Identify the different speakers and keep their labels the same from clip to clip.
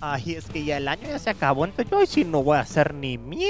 Speaker 1: Ay, es que ya el año ya se acabó, entonces yo sí no voy a hacer ni mi.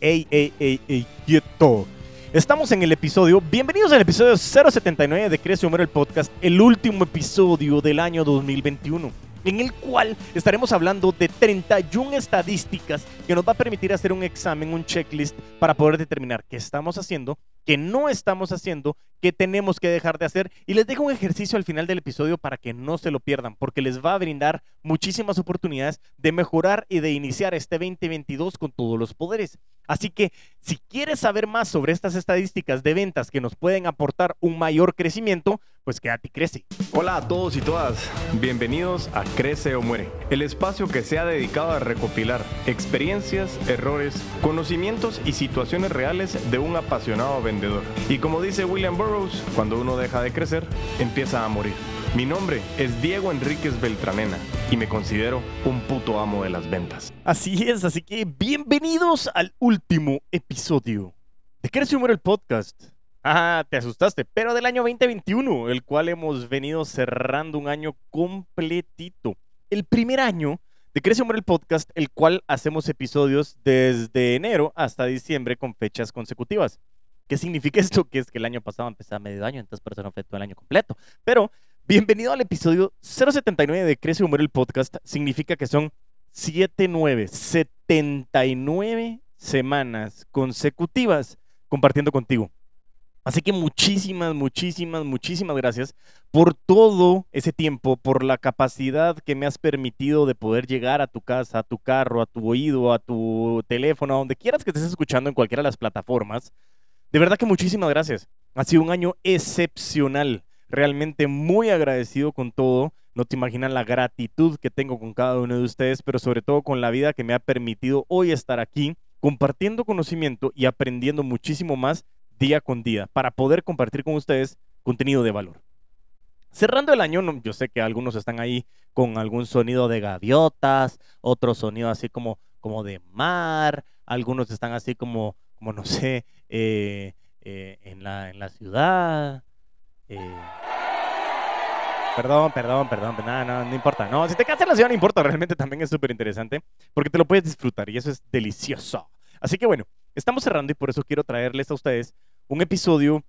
Speaker 1: Ey, ey, ey, ey, quieto. Estamos en el episodio, bienvenidos al episodio 079 de Crece Humor el Podcast, el último episodio del año 2021 en el cual estaremos hablando de 31 estadísticas que nos va a permitir hacer un examen, un checklist para poder determinar qué estamos haciendo, qué no estamos haciendo, qué tenemos que dejar de hacer. Y les dejo un ejercicio al final del episodio para que no se lo pierdan, porque les va a brindar muchísimas oportunidades de mejorar y de iniciar este 2022 con todos los poderes. Así que si quieres saber más sobre estas estadísticas de ventas que nos pueden aportar un mayor crecimiento, pues quédate y crece.
Speaker 2: Hola a todos y todas, bienvenidos a Crece o Muere, el espacio que se ha dedicado a recopilar experiencias, errores, conocimientos y situaciones reales de un apasionado vendedor. Y como dice William Burroughs, cuando uno deja de crecer, empieza a morir. Mi nombre es Diego Enríquez Beltranena y me considero un puto amo de las ventas.
Speaker 1: Así es, así que bienvenidos al último episodio de Crece Muere el podcast. Ah, te asustaste, pero del año 2021, el cual hemos venido cerrando un año completito. El primer año de Crece Hombre el Podcast, el cual hacemos episodios desde enero hasta diciembre con fechas consecutivas. ¿Qué significa esto? Que es que el año pasado empezaba medio año, entonces por eso no fue todo el año completo. Pero bienvenido al episodio 079 de Crece Humor el Podcast. Significa que son 79, 79 semanas consecutivas compartiendo contigo. Así que muchísimas, muchísimas, muchísimas gracias por todo ese tiempo, por la capacidad que me has permitido de poder llegar a tu casa, a tu carro, a tu oído, a tu teléfono, a donde quieras que estés escuchando en cualquiera de las plataformas. De verdad que muchísimas gracias. Ha sido un año excepcional. Realmente muy agradecido con todo. No te imaginan la gratitud que tengo con cada uno de ustedes, pero sobre todo con la vida que me ha permitido hoy estar aquí compartiendo conocimiento y aprendiendo muchísimo más día con día para poder compartir con ustedes contenido de valor. Cerrando el año, yo sé que algunos están ahí con algún sonido de gaviotas, otro sonido así como, como de mar, algunos están así como, como no sé, eh, eh, en, la, en la ciudad. Eh. Perdón, perdón, perdón, nada, no, no importa. No, si te quedas en la ciudad no importa, realmente también es súper interesante porque te lo puedes disfrutar y eso es delicioso. Así que bueno, estamos cerrando y por eso quiero traerles a ustedes un episodio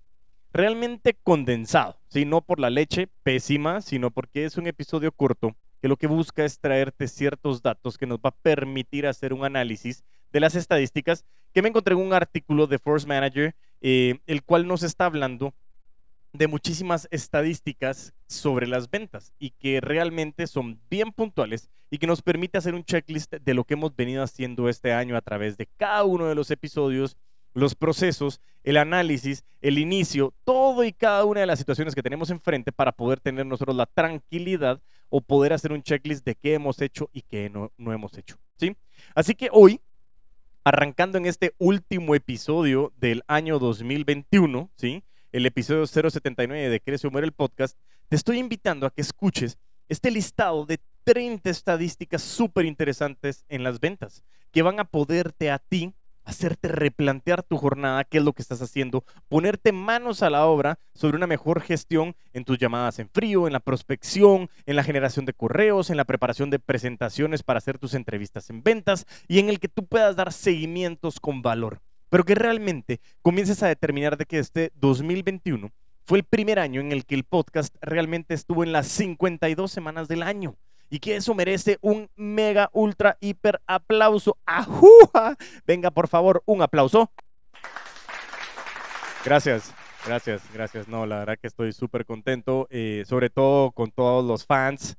Speaker 1: realmente condensado, ¿sí? no por la leche pésima, sino porque es un episodio corto que lo que busca es traerte ciertos datos que nos va a permitir hacer un análisis de las estadísticas que me encontré en un artículo de Force Manager, eh, el cual nos está hablando de muchísimas estadísticas sobre las ventas y que realmente son bien puntuales y que nos permite hacer un checklist de lo que hemos venido haciendo este año a través de cada uno de los episodios, los procesos, el análisis, el inicio, todo y cada una de las situaciones que tenemos enfrente para poder tener nosotros la tranquilidad o poder hacer un checklist de qué hemos hecho y qué no, no hemos hecho. ¿sí? Así que hoy, arrancando en este último episodio del año 2021, ¿sí? el episodio 079 de Crece Humor el podcast, te estoy invitando a que escuches este listado de 30 estadísticas súper interesantes en las ventas que van a poderte a ti hacerte replantear tu jornada, qué es lo que estás haciendo, ponerte manos a la obra sobre una mejor gestión en tus llamadas en frío, en la prospección, en la generación de correos, en la preparación de presentaciones para hacer tus entrevistas en ventas y en el que tú puedas dar seguimientos con valor. Pero que realmente comiences a determinar de que este 2021 fue el primer año en el que el podcast realmente estuvo en las 52 semanas del año y que eso merece un mega, ultra, hiper aplauso. ¡Ajúa! Venga, por favor, un aplauso. Gracias, gracias, gracias. No, la verdad que estoy súper contento, eh, sobre todo con todos los fans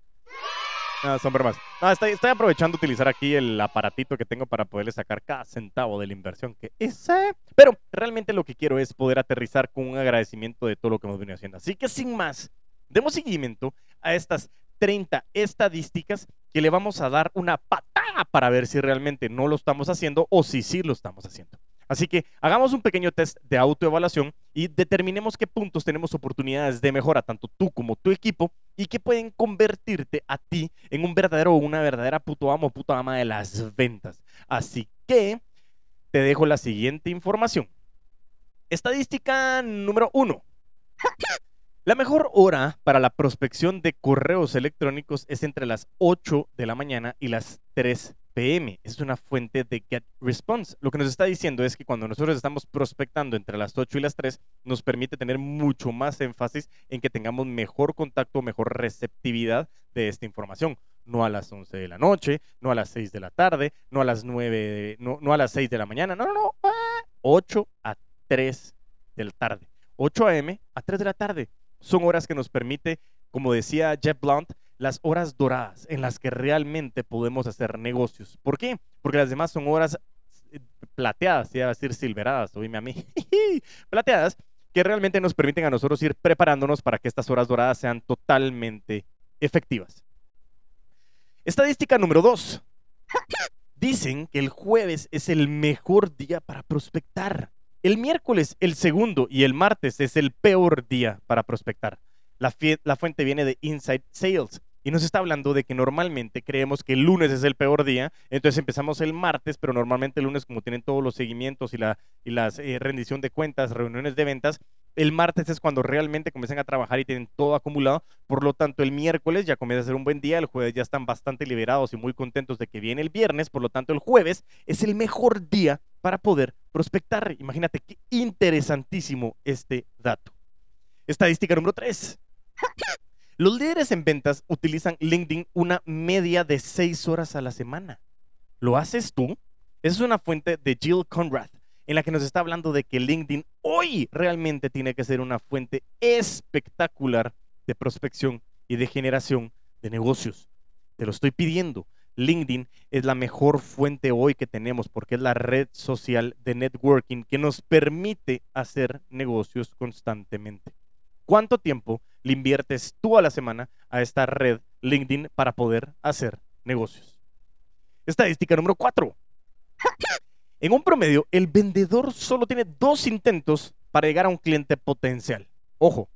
Speaker 1: no, son bromas. No, estoy, estoy, aprovechando utilizar aquí el aparatito que tengo para poderle sacar cada centavo de la inversión que hice. Pero realmente lo que quiero es poder aterrizar con un agradecimiento de todo lo que hemos venido haciendo. Así que sin más, demos seguimiento a estas 30 estadísticas que le vamos a dar una patada para ver si realmente no lo estamos haciendo o si sí lo estamos haciendo. Así que hagamos un pequeño test de autoevaluación y determinemos qué puntos tenemos oportunidades de mejora, tanto tú como tu equipo, y que pueden convertirte a ti en un verdadero o una verdadera puto amo o puto ama de las ventas. Así que te dejo la siguiente información. Estadística número uno. La mejor hora para la prospección de correos electrónicos es entre las 8 de la mañana y las 3 pm. Es una fuente de Get Response. Lo que nos está diciendo es que cuando nosotros estamos prospectando entre las 8 y las 3, nos permite tener mucho más énfasis en que tengamos mejor contacto, mejor receptividad de esta información. No a las 11 de la noche, no a las 6 de la tarde, no a las 9, no, no a las 6 de la mañana, no, no, no, 8 a 3 de la tarde. 8 a.m. a 3 de la tarde son horas que nos permite, como decía Jeff Blunt, las horas doradas en las que realmente podemos hacer negocios. ¿Por qué? Porque las demás son horas eh, plateadas, iba a decir silveradas, oíme a mí, plateadas, que realmente nos permiten a nosotros ir preparándonos para que estas horas doradas sean totalmente efectivas. Estadística número 2. Dicen que el jueves es el mejor día para prospectar. El miércoles, el segundo, y el martes es el peor día para prospectar. La, fuente viene de Inside Sales y nos está hablando de que normalmente creemos que el lunes es el peor día, entonces empezamos el martes, pero normalmente el lunes como tienen todos los seguimientos y la eh, rendición de cuentas, reuniones de ventas, el martes es cuando realmente comienzan a trabajar y tienen todo acumulado. Por lo tanto, el miércoles ya comienza a ser un buen día. El jueves ya están bastante liberados y muy contentos de que viene el viernes. Por lo tanto, el jueves es el mejor día para poder prospectar. Imagínate qué interesantísimo este dato. Estadística número 3. Los líderes en ventas utilizan LinkedIn una media de 6 horas a la semana. ¿Lo haces tú? Esa es una fuente de Jill Conrad en la que nos está hablando de que LinkedIn hoy realmente tiene que ser una fuente espectacular de prospección y de generación de negocios. Te lo estoy pidiendo. LinkedIn es la mejor fuente hoy que tenemos porque es la red social de networking que nos permite hacer negocios constantemente. ¿Cuánto tiempo le inviertes tú a la semana a esta red LinkedIn para poder hacer negocios? Estadística número 4. En un promedio, el vendedor solo tiene dos intentos para llegar a un cliente potencial. Ojo,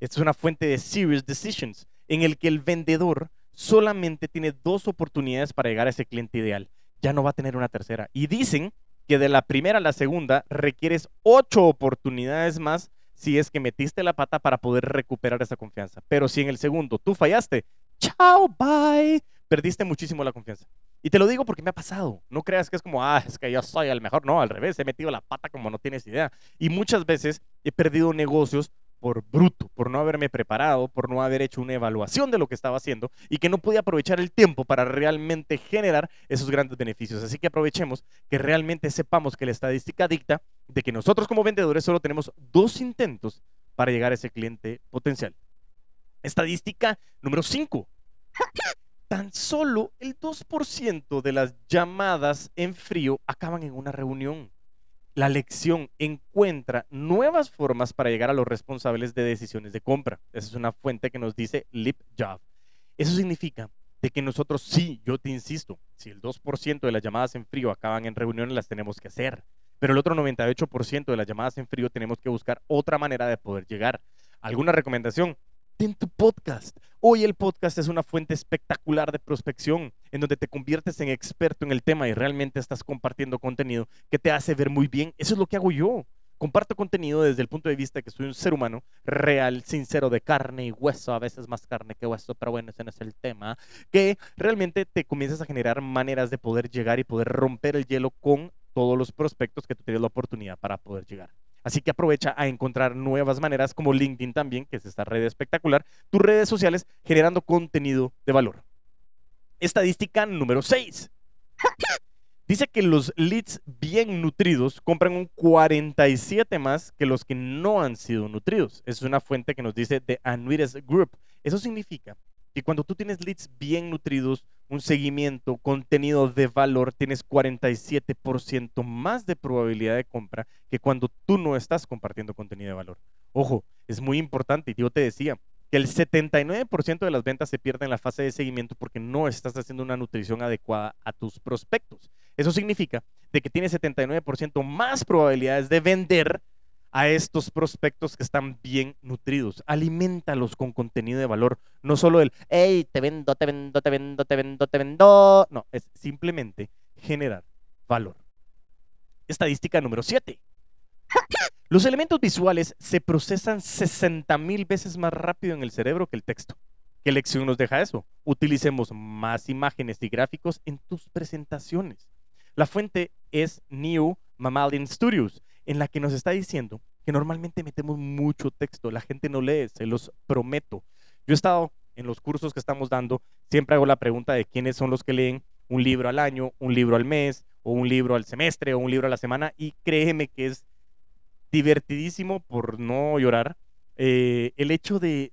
Speaker 1: esta es una fuente de Serious Decisions, en el que el vendedor solamente tiene dos oportunidades para llegar a ese cliente ideal. Ya no va a tener una tercera. Y dicen que de la primera a la segunda requieres ocho oportunidades más si es que metiste la pata para poder recuperar esa confianza. Pero si en el segundo tú fallaste, chao, bye, perdiste muchísimo la confianza. Y te lo digo porque me ha pasado. No creas que es como, ah, es que yo soy el mejor. No, al revés, he metido la pata como no tienes idea. Y muchas veces he perdido negocios por bruto, por no haberme preparado, por no haber hecho una evaluación de lo que estaba haciendo y que no pude aprovechar el tiempo para realmente generar esos grandes beneficios. Así que aprovechemos que realmente sepamos que la estadística dicta de que nosotros como vendedores solo tenemos dos intentos para llegar a ese cliente potencial. Estadística número 5 tan solo el 2% de las llamadas en frío acaban en una reunión. La lección encuentra nuevas formas para llegar a los responsables de decisiones de compra. Esa es una fuente que nos dice LipJob. Eso significa de que nosotros sí, yo te insisto, si el 2% de las llamadas en frío acaban en reuniones, las tenemos que hacer. Pero el otro 98% de las llamadas en frío tenemos que buscar otra manera de poder llegar. ¿Alguna recomendación? En tu podcast. Hoy el podcast es una fuente espectacular de prospección en donde te conviertes en experto en el tema y realmente estás compartiendo contenido que te hace ver muy bien. Eso es lo que hago yo. Comparto contenido desde el punto de vista que soy un ser humano real, sincero, de carne y hueso, a veces más carne que hueso, pero bueno, ese no es el tema, que realmente te comienzas a generar maneras de poder llegar y poder romper el hielo con todos los prospectos que tú tienes la oportunidad para poder llegar. Así que aprovecha a encontrar nuevas maneras como LinkedIn también, que es esta red espectacular, tus redes sociales generando contenido de valor. Estadística número 6. Dice que los leads bien nutridos compran un 47 más que los que no han sido nutridos. Es una fuente que nos dice The Annuities Group. Eso significa que cuando tú tienes leads bien nutridos, un seguimiento, contenido de valor, tienes 47% más de probabilidad de compra que cuando tú no estás compartiendo contenido de valor. Ojo, es muy importante, yo te decía, que el 79% de las ventas se pierden en la fase de seguimiento porque no estás haciendo una nutrición adecuada a tus prospectos. Eso significa de que tienes 79% más probabilidades de vender a estos prospectos que están bien nutridos. Alimentalos con contenido de valor. No solo el, hey, te vendo, te vendo, te vendo, te vendo, te vendo. No, es simplemente generar valor. Estadística número 7. Los elementos visuales se procesan 60 mil veces más rápido en el cerebro que el texto. ¿Qué lección nos deja eso? Utilicemos más imágenes y gráficos en tus presentaciones. La fuente es New Mammalian Studios, en la que nos está diciendo que normalmente metemos mucho texto, la gente no lee, se los prometo. Yo he estado en los cursos que estamos dando, siempre hago la pregunta de quiénes son los que leen un libro al año, un libro al mes, o un libro al semestre, o un libro a la semana, y créeme que es divertidísimo, por no llorar, eh, el hecho de,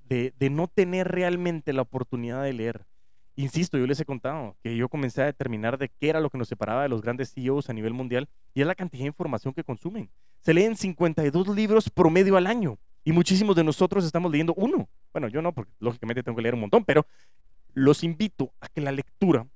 Speaker 1: no tener realmente la oportunidad de leer. Insisto, yo les he contado que yo comencé a determinar de qué era lo que nos separaba de los grandes CEOs a nivel mundial y es la cantidad de información que consumen. Se leen 52 libros promedio al año y muchísimos de nosotros estamos leyendo uno. Bueno, yo no, porque lógicamente tengo que leer un montón, pero los invito a que la lectura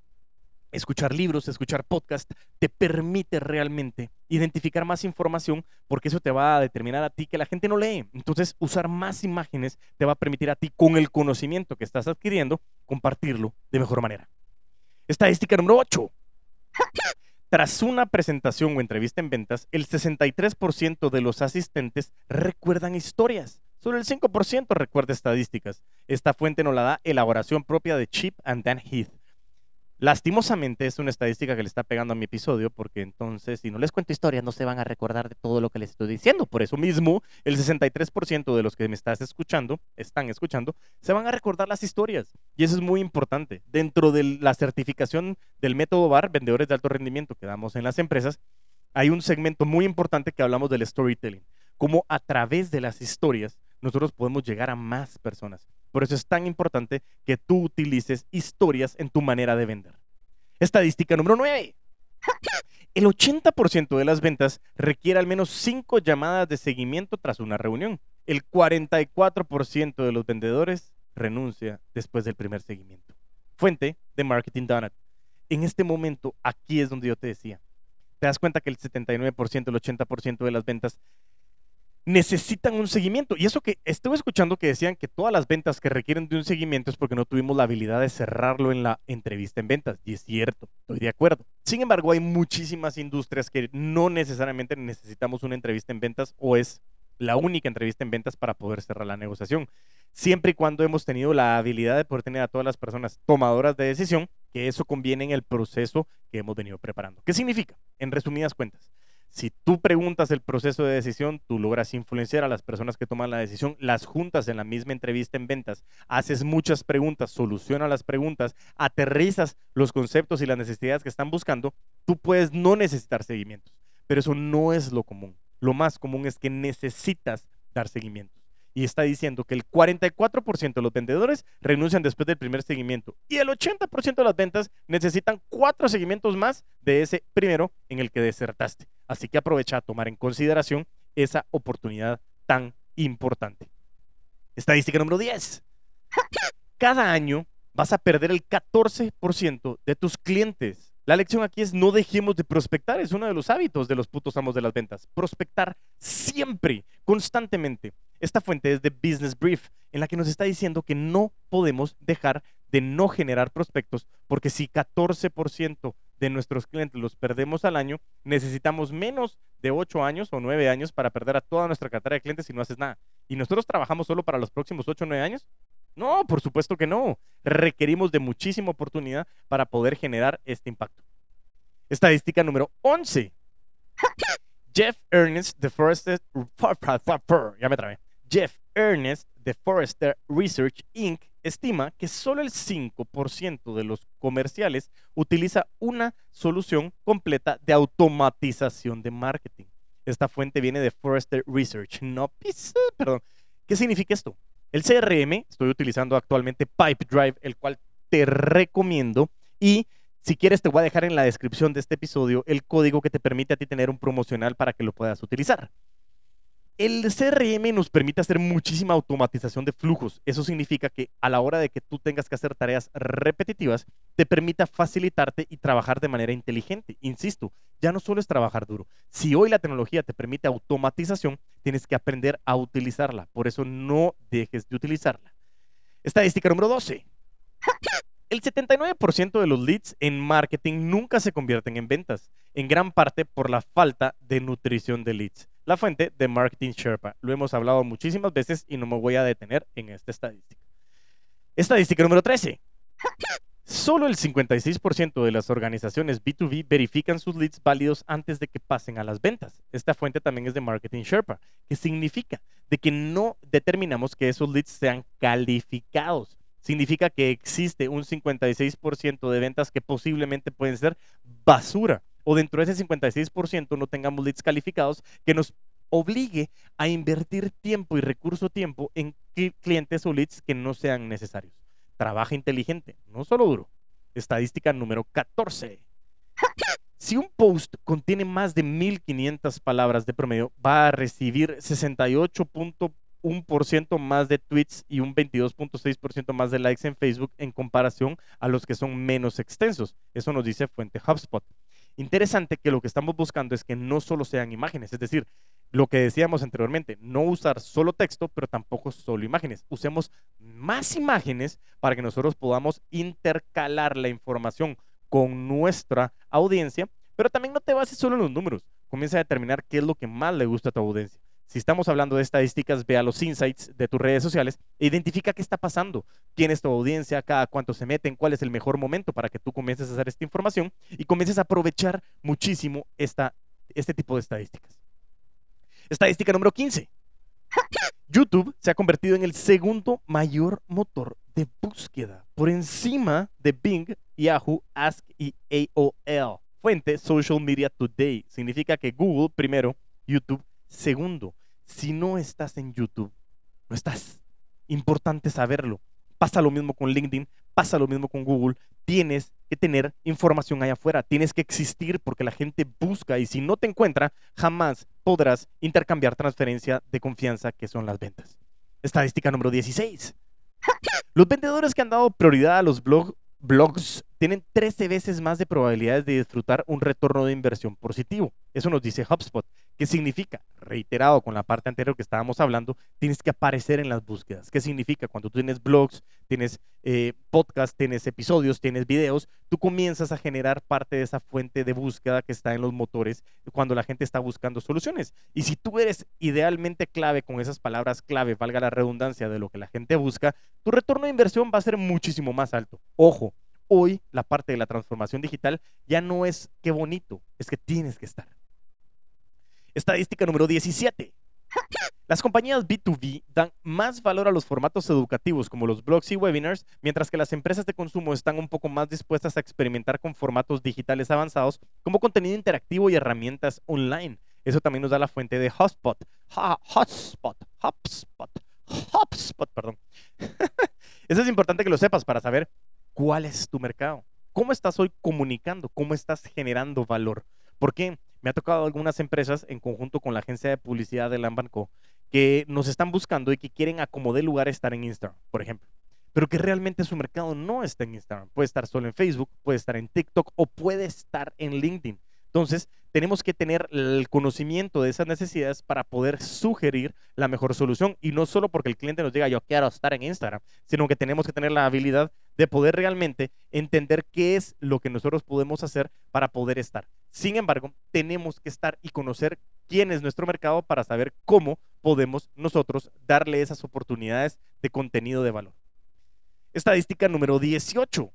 Speaker 1: escuchar libros, escuchar podcast, te permite realmente identificar más información porque eso te va a determinar a ti que la gente no lee. Entonces, usar más imágenes te va a permitir a ti, con el conocimiento que estás adquiriendo, compartirlo de mejor manera. Estadística número 8. Tras una presentación o entrevista en ventas, el 63% de los asistentes recuerdan historias. Solo el 5% recuerda estadísticas. Esta fuente nos la da elaboración propia de Chip and Dan Heath. Lastimosamente es una estadística que le está pegando a mi episodio porque entonces si no les cuento historias no se van a recordar de todo lo que les estoy diciendo. Por eso mismo el 63% de los que me estás escuchando, están escuchando, se van a recordar las historias. Y eso es muy importante. Dentro de la certificación del método VAR, vendedores de alto rendimiento que damos en las empresas, hay un segmento muy importante que hablamos del storytelling. Cómo a través de las historias nosotros podemos llegar a más personas. Por eso es tan importante que tú utilices historias en tu manera de vender. Estadística número 9. El 80% de las ventas requiere al menos 5 llamadas de seguimiento tras una reunión. El 44% de los vendedores renuncia después del primer seguimiento. Fuente de Marketing Donut. En este momento, aquí es donde yo te decía. Te das cuenta que el 79%, el 80% de las ventas necesitan un seguimiento. Y eso que estuve escuchando que decían que todas las ventas que requieren de un seguimiento es porque no tuvimos la habilidad de cerrarlo en la entrevista en ventas. Y es cierto, estoy de acuerdo. Sin embargo, hay muchísimas industrias que no necesariamente necesitamos una entrevista en ventas o es la única entrevista en ventas para poder cerrar la negociación. Siempre y cuando hemos tenido la habilidad de poder tener a todas las personas tomadoras de decisión, que eso conviene en el proceso que hemos venido preparando. ¿Qué significa? En resumidas cuentas, si tú preguntas el proceso de decisión, tú logras influenciar a las personas que toman la decisión, las juntas en la misma entrevista en ventas, haces muchas preguntas, solucionas las preguntas, aterrizas los conceptos y las necesidades que están buscando, tú puedes no necesitar seguimientos, pero eso no es lo común. Lo más común es que necesitas dar seguimientos. Y está diciendo que el 44% de los vendedores renuncian después del primer seguimiento y el 80% de las ventas necesitan cuatro seguimientos más de ese primero en el que desertaste. Así que aprovecha a tomar en consideración esa oportunidad tan importante. Estadística número 10. Cada año vas a perder el 14% de tus clientes. La lección aquí es no dejemos de prospectar, es uno de los hábitos de los putos amos de las ventas. Prospectar siempre, constantemente. Esta fuente es de Business Brief, en la que nos está diciendo que no podemos dejar de no generar prospectos, porque si 14% de nuestros clientes los perdemos al año, necesitamos menos de 8 años o 9 años para perder a toda nuestra cartera de clientes si no haces nada. ¿Y nosotros trabajamos solo para los próximos 8 o 9 años? No, por supuesto que no. Requerimos de muchísima oportunidad para poder generar este impacto. Estadística número 11. Jeff Ernest de Forrester, ya me trabé. Jeff Ernest de Research Inc estima que solo el 5% de los comerciales utiliza una solución completa de automatización de marketing. Esta fuente viene de Forrester Research. No, perdón. ¿Qué significa esto? El CRM, estoy utilizando actualmente Pipedrive, el cual te recomiendo. Y si quieres, te voy a dejar en la descripción de este episodio el código que te permite a ti tener un promocional para que lo puedas utilizar. El CRM nos permite hacer muchísima automatización de flujos. Eso significa que a la hora de que tú tengas que hacer tareas repetitivas, te permita facilitarte y trabajar de manera inteligente. Insisto, ya no solo es trabajar duro. Si hoy la tecnología te permite automatización, tienes que aprender a utilizarla. Por eso no dejes de utilizarla. Estadística número 12. El 79% de los leads en marketing nunca se convierten en ventas, en gran parte por la falta de nutrición de leads. La fuente de Marketing Sherpa. Lo hemos hablado muchísimas veces y no me voy a detener en esta estadística. Estadística número 13. Solo el 56% de las organizaciones B2B verifican sus leads válidos antes de que pasen a las ventas. Esta fuente también es de Marketing Sherpa, que significa de que no determinamos que esos leads sean calificados. Significa que existe un 56% de ventas que posiblemente pueden ser basura o dentro de ese 56% no tengamos leads calificados que nos obligue a invertir tiempo y recurso tiempo en clientes o leads que no sean necesarios. Trabaja inteligente, no solo duro. Estadística número 14. Si un post contiene más de 1500 palabras de promedio, va a recibir 68.1% más de tweets y un 22.6% más de likes en Facebook en comparación a los que son menos extensos. Eso nos dice fuente HubSpot. Interesante que lo que estamos buscando es que no solo sean imágenes, es decir, lo que decíamos anteriormente, no usar solo texto, pero tampoco solo imágenes. Usemos más imágenes para que nosotros podamos intercalar la información con nuestra audiencia, pero también no te bases solo en los números. Comienza a determinar qué es lo que más le gusta a tu audiencia. Si estamos hablando de estadísticas, vea los insights de tus redes sociales e identifica qué está pasando, quién es tu audiencia, cada cuánto se meten, cuál es el mejor momento para que tú comiences a hacer esta información y comiences a aprovechar muchísimo esta, este tipo de estadísticas. Estadística número 15. YouTube se ha convertido en el segundo mayor motor de búsqueda, por encima de Bing, Yahoo, Ask y AOL. Fuente Social Media Today. Significa que Google primero, YouTube segundo. Si no estás en YouTube, no estás. Importante saberlo. Pasa lo mismo con LinkedIn, pasa lo mismo con Google. Tienes que tener información allá afuera, tienes que existir porque la gente busca y si no te encuentra, jamás podrás intercambiar transferencia de confianza que son las ventas. Estadística número 16. Los vendedores que han dado prioridad a los blogs tienen 13 veces más de probabilidades de disfrutar un retorno de inversión positivo. Eso nos dice HubSpot. ¿Qué significa? Reiterado con la parte anterior que estábamos hablando, tienes que aparecer en las búsquedas. ¿Qué significa? Cuando tú tienes blogs, tienes eh, podcasts, tienes episodios, tienes videos, tú comienzas a generar parte de esa fuente de búsqueda que está en los motores cuando la gente está buscando soluciones. Y si tú eres idealmente clave con esas palabras clave, valga la redundancia de lo que la gente busca, tu retorno de inversión va a ser muchísimo más alto. Ojo, hoy la parte de la transformación digital ya no es qué bonito, es que tienes que estar. Estadística número 17. Las compañías B2B dan más valor a los formatos educativos como los blogs y webinars, mientras que las empresas de consumo están un poco más dispuestas a experimentar con formatos digitales avanzados como contenido interactivo y herramientas online. Eso también nos da la fuente de Hotspot. hotspot, Hotspot, Hotspot, perdón. Eso es importante que lo sepas para saber cuál es tu mercado. ¿Cómo estás hoy comunicando? ¿Cómo estás generando valor? Porque me ha tocado algunas empresas en conjunto con la agencia de publicidad de Lambanco que nos están buscando y que quieren acomodar lugar estar en Instagram, por ejemplo. Pero que realmente su mercado no está en Instagram. Puede estar solo en Facebook, puede estar en TikTok o puede estar en LinkedIn. Entonces, tenemos que tener el conocimiento de esas necesidades para poder sugerir la mejor solución. Y no solo porque el cliente nos diga yo quiero estar en Instagram, sino que tenemos que tener la habilidad de poder realmente entender qué es lo que nosotros podemos hacer para poder estar. Sin embargo, tenemos que estar y conocer quién es nuestro mercado para saber cómo podemos nosotros darle esas oportunidades de contenido de valor. Estadística número 18.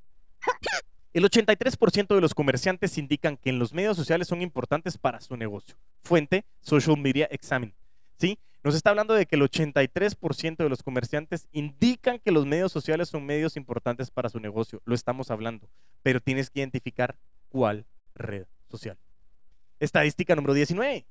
Speaker 1: El 83% de los comerciantes indican que en los medios sociales son importantes para su negocio. Fuente, Social Media Examine. ¿Sí? Nos está hablando de que el 83% de los comerciantes indican que los medios sociales son medios importantes para su negocio. Lo estamos hablando. Pero tienes que identificar cuál red social. Estadística número 19.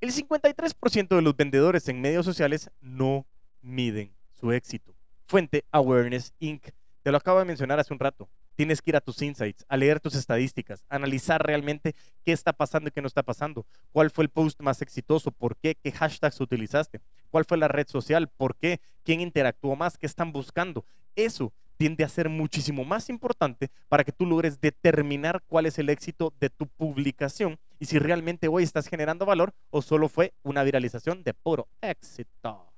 Speaker 1: El 53% de los vendedores en medios sociales no miden su éxito. Fuente Awareness Inc. Te lo acabo de mencionar hace un rato. Tienes que ir a tus insights, a leer tus estadísticas, analizar realmente qué está pasando y qué no está pasando. ¿Cuál fue el post más exitoso? ¿Por qué? ¿Qué hashtags utilizaste? ¿Cuál fue la red social? ¿Por qué? ¿Quién interactuó más? ¿Qué están buscando? Eso tiende a ser muchísimo más importante para que tú logres determinar cuál es el éxito de tu publicación y si realmente hoy estás generando valor o solo fue una viralización de puro éxito.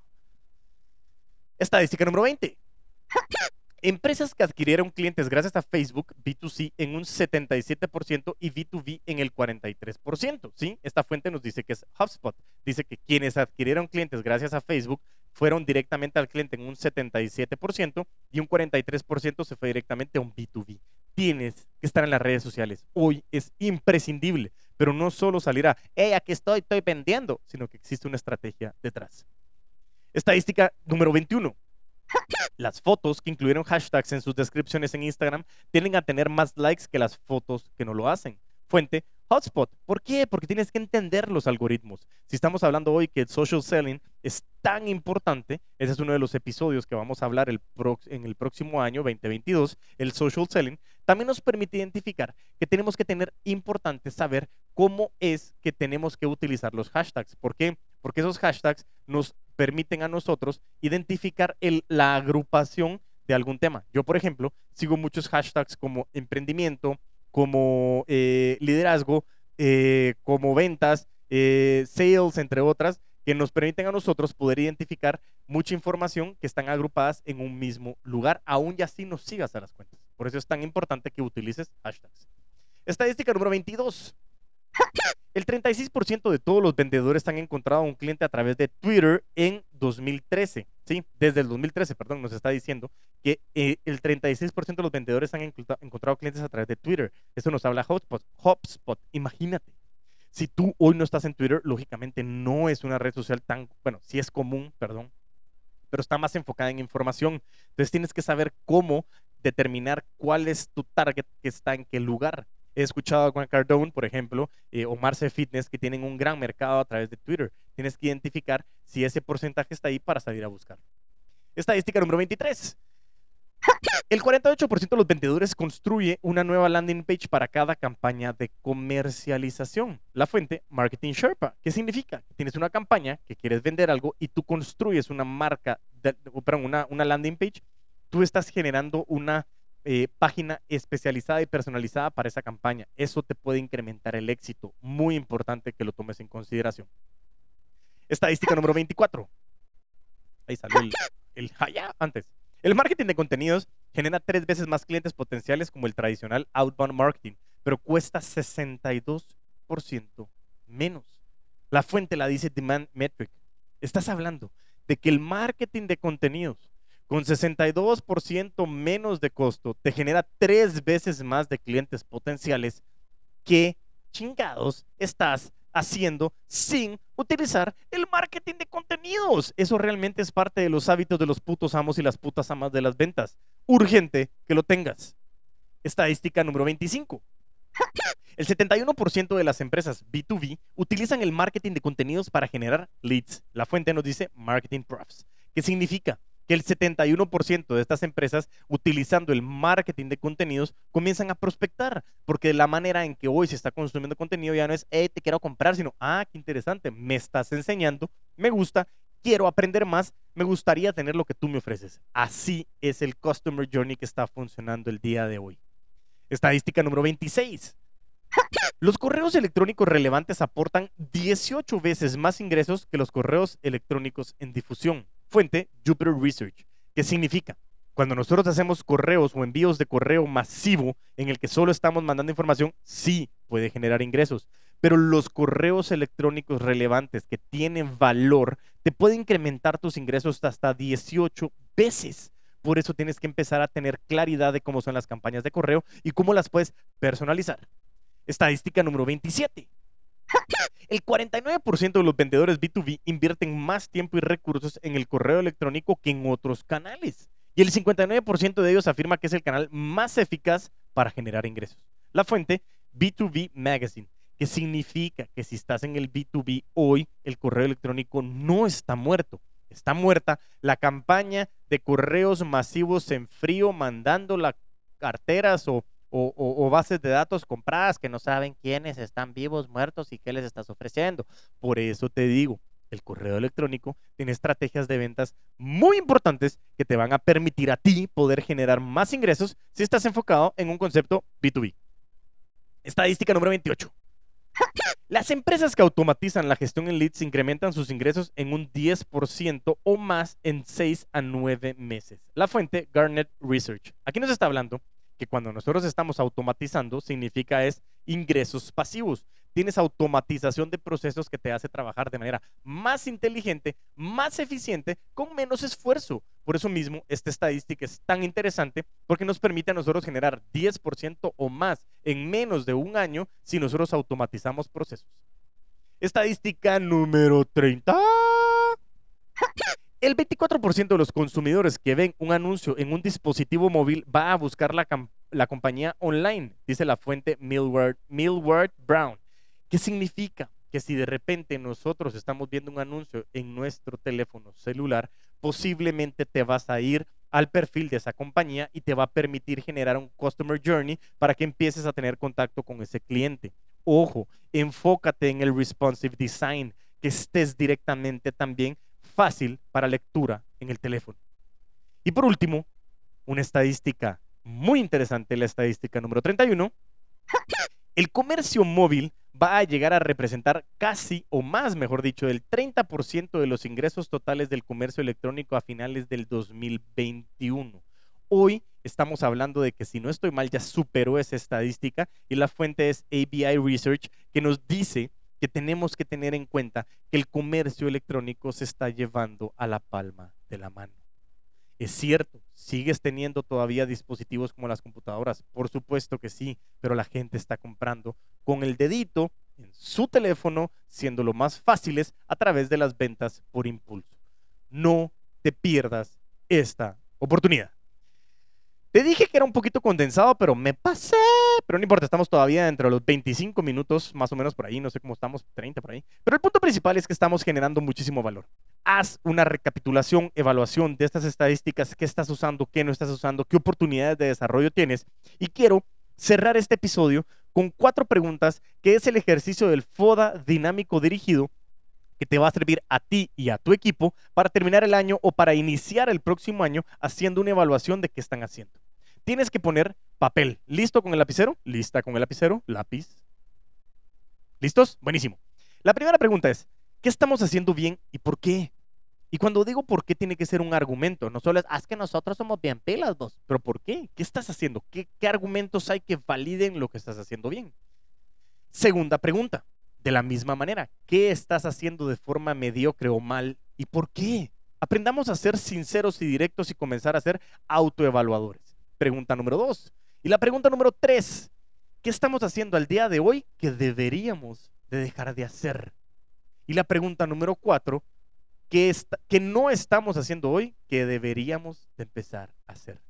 Speaker 1: Estadística número 20. Empresas que adquirieron clientes gracias a Facebook, B2C, en un 77% y B2B en el 43%. ¿sí? Esta fuente nos dice que es HubSpot. Dice que quienes adquirieron clientes gracias a Facebook fueron directamente al cliente en un 77% y un 43% se fue directamente a un B2B. Tienes que estar en las redes sociales. Hoy es imprescindible, pero no solo salir a, hey, aquí estoy, estoy vendiendo, sino que existe una estrategia detrás. Estadística número 21. Las fotos que incluyeron hashtags en sus descripciones en Instagram tienden a tener más likes que las fotos que no lo hacen. Fuente, Hotspot. ¿Por qué? Porque tienes que entender los algoritmos. Si estamos hablando hoy que el social selling es tan importante, ese es uno de los episodios que vamos a hablar en el próximo año 2022, el social selling, también nos permite identificar que tenemos que tener importante saber cómo es que tenemos que utilizar los hashtags. ¿Por qué? Porque esos hashtags nos permiten a nosotros identificar la agrupación de algún tema. Yo, por ejemplo, sigo muchos hashtags como emprendimiento, como eh, liderazgo, eh, como ventas, eh, sales, entre otras, que nos permiten a nosotros poder identificar mucha información que están agrupadas en un mismo lugar, aún y así nos sigas a las cuentas. Por eso es tan importante que utilices hashtags. Estadística número 22. El 36% de todos los vendedores han encontrado a un cliente a través de Twitter en 2013. Sí, desde el 2013, perdón, nos está diciendo que eh, el 36% de los vendedores han encontrado clientes a través de Twitter. Eso nos habla HubSpot. HubSpot, imagínate. Si tú hoy no estás en Twitter, lógicamente no es una red social tan, bueno, sí es común, perdón, pero está más enfocada en información. Entonces tienes que saber cómo determinar cuál es tu target que está en qué lugar. He escuchado a Juan Cardone, por ejemplo, eh, o Marce Fitness, que tienen un gran mercado a través de Twitter. Tienes que identificar si ese porcentaje está ahí para salir a buscar. Estadística número 23. El 48% de los vendedores construye una nueva landing page para cada campaña de comercialización. La fuente, Marketing Sherpa. ¿Qué significa? Tienes una campaña que quieres vender algo y tú construyes una marca, perdón, una, una landing page. Tú estás generando una eh, página especializada y personalizada para esa campaña. Eso te puede incrementar el éxito. Muy importante que lo tomes en consideración. Estadística número 24. Ahí salió el, el antes. El marketing de contenidos genera tres veces más clientes potenciales como el tradicional outbound marketing, pero cuesta 62% menos. La fuente la dice Demand Metric. Estás hablando de que el marketing de contenidos con 62% menos de costo, te genera tres veces más de clientes potenciales que chingados estás haciendo sin utilizar el marketing de contenidos. Eso realmente es parte de los hábitos de los putos amos y las putas amas de las ventas. Urgente que lo tengas. Estadística número 25. El 71% de las empresas B2B utilizan el marketing de contenidos para generar leads. La fuente nos dice marketing profs. ¿Qué significa? Que el 71% de estas empresas utilizando el marketing de contenidos comienzan a prospectar, porque la manera en que hoy se está consumiendo contenido ya no es, hey, te quiero comprar, sino, ah, qué interesante, me estás enseñando, me gusta, quiero aprender más, me gustaría tener lo que tú me ofreces. Así es el Customer Journey que está funcionando el día de hoy. Estadística número 26. Los correos electrónicos relevantes aportan 18 veces más ingresos que los correos electrónicos en difusión. Fuente, Jupiter Research. ¿Qué significa? Cuando nosotros hacemos correos o envíos de correo masivo en el que solo estamos mandando información, sí puede generar ingresos. Pero los correos electrónicos relevantes que tienen valor te pueden incrementar tus ingresos hasta 18 veces. Por eso tienes que empezar a tener claridad de cómo son las campañas de correo y cómo las puedes personalizar. Estadística número 27. El 49% de los vendedores B2B invierten más tiempo y recursos en el correo electrónico que en otros canales. Y el 59% de ellos afirma que es el canal más eficaz para generar ingresos. La fuente, B2B Magazine, que significa que si estás en el B2B hoy, el correo electrónico no está muerto. Está muerta la campaña de correos masivos en frío mandando las carteras o o, bases de datos compradas que no saben quiénes están vivos, muertos y qué les estás ofreciendo. Por eso te digo, el correo electrónico tiene estrategias de ventas muy importantes que te van a permitir a ti poder generar más ingresos si estás enfocado en un concepto B2B. Estadística número 28. Las empresas que automatizan la gestión en leads incrementan sus ingresos en un 10% o más en 6 a 9 meses. La fuente Garnet Research. Aquí nos está hablando que cuando nosotros estamos automatizando significa es ingresos pasivos. Tienes automatización de procesos que te hace trabajar de manera más inteligente, más eficiente, con menos esfuerzo. Por eso mismo, esta estadística es tan interesante porque nos permite a nosotros generar 10% o más en menos de un año si nosotros automatizamos procesos. Estadística número 30. El 24% de los consumidores que ven un anuncio en un dispositivo móvil va a buscar la, compañía online, dice la fuente Millward, Millward Brown. ¿Qué significa? Que si de repente nosotros estamos viendo un anuncio en nuestro teléfono celular, posiblemente te vas a ir al perfil de esa compañía y te va a permitir generar un Customer Journey para que empieces a tener contacto con ese cliente. Ojo, enfócate en el responsive design, que estés directamente también fácil para lectura en el teléfono. Y por último, una estadística muy interesante, la estadística número 31. El comercio móvil va a llegar a representar casi, o más, mejor dicho, el 30% de los ingresos totales del comercio electrónico a finales del 2021. Hoy estamos hablando de que, si no estoy mal, ya superó esa estadística y la fuente es ABI Research, que nos dice que tenemos que tener en cuenta que el comercio electrónico se está llevando a la palma de la mano. Es cierto, sigues teniendo todavía dispositivos como las computadoras, por supuesto que sí, pero la gente está comprando con el dedito en su teléfono, siendo lo más fáciles a través de las ventas por impulso. No te pierdas esta oportunidad. Te dije que era un poquito condensado, pero me pasé. Pero no importa, estamos todavía entre los 25 minutos, más o menos por ahí, no sé cómo estamos, 30 por ahí. Pero el punto principal es que estamos generando muchísimo valor. Haz una recapitulación, evaluación de estas estadísticas, qué estás usando, qué no estás usando, qué oportunidades de desarrollo tienes. Y quiero cerrar este episodio con cuatro preguntas, que es el ejercicio del FODA dinámico dirigido que te va a servir a ti y a tu equipo para terminar el año o para iniciar el próximo año haciendo una evaluación de qué están haciendo. Tienes que poner papel. ¿Listo con el lapicero? ¿Lista con el lapicero? Lápiz. ¿Listos? Buenísimo. La primera pregunta es, ¿qué estamos haciendo bien y por qué? Y cuando digo por qué tiene que ser un argumento, no solo es, ah, es que nosotros somos bien pelas dos, pero ¿por qué? ¿Qué estás haciendo? ¿Qué, ¿Qué argumentos hay que validen lo que estás haciendo bien? Segunda pregunta, de la misma manera, ¿qué estás haciendo de forma mediocre o mal y por qué? Aprendamos a ser sinceros y directos y comenzar a ser autoevaluadores. Pregunta número dos. Y la pregunta número tres, ¿qué estamos haciendo al día de hoy que deberíamos de dejar de hacer? Y la pregunta número cuatro, ¿qué, qué no estamos haciendo hoy que deberíamos de empezar a hacer?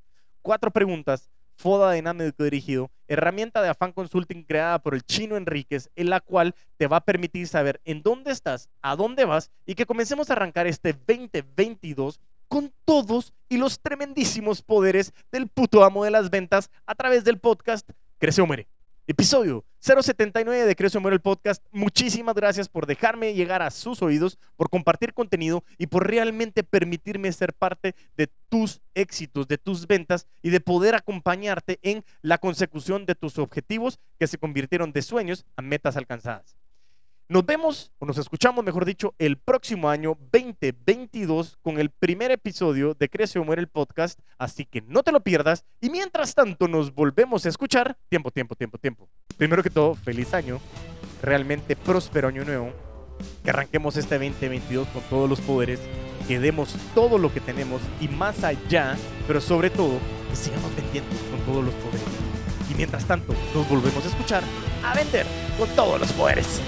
Speaker 1: Cuatro preguntas Foda Dinámico Dirigido, herramienta de Afán Consulting creada por el chino Enríquez, en la cual te va a permitir saber en dónde estás, a dónde vas y que comencemos a arrancar este 2022 con todos y los tremendísimos poderes del puto amo de las ventas a través del podcast Crece o. Episodio 079 de Crecio Muere el Podcast. Muchísimas gracias por dejarme llegar a sus oídos, por compartir contenido y por realmente permitirme ser parte de tus éxitos, de tus ventas y de poder acompañarte en la consecución de tus objetivos que se convirtieron de sueños a metas alcanzadas. Nos vemos, o nos escuchamos, mejor dicho, el próximo año 2022 con el primer episodio de Crece o Muere el podcast, así que no te lo pierdas. Y mientras tanto nos volvemos a escuchar, tiempo, tiempo, tiempo, tiempo. Primero que todo, feliz año, realmente próspero año nuevo, que arranquemos este 2022 con todos los poderes, que demos todo lo que tenemos y más allá, pero sobre todo, que sigamos vendiendo con todos los poderes. Y mientras tanto, nos volvemos a escuchar, a vender con todos los poderes.